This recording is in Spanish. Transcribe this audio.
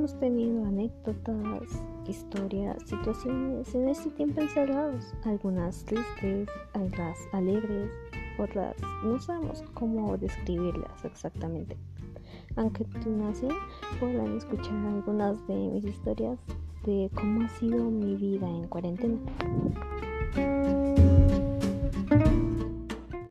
hemos tenido anécdotas, historias, situaciones en este tiempo encerrados, algunas tristes, otras alegres, otras no sabemos cómo describirlas exactamente. Aunque a continuación podrán escuchar algunas de mis historias de cómo ha sido mi vida en cuarentena.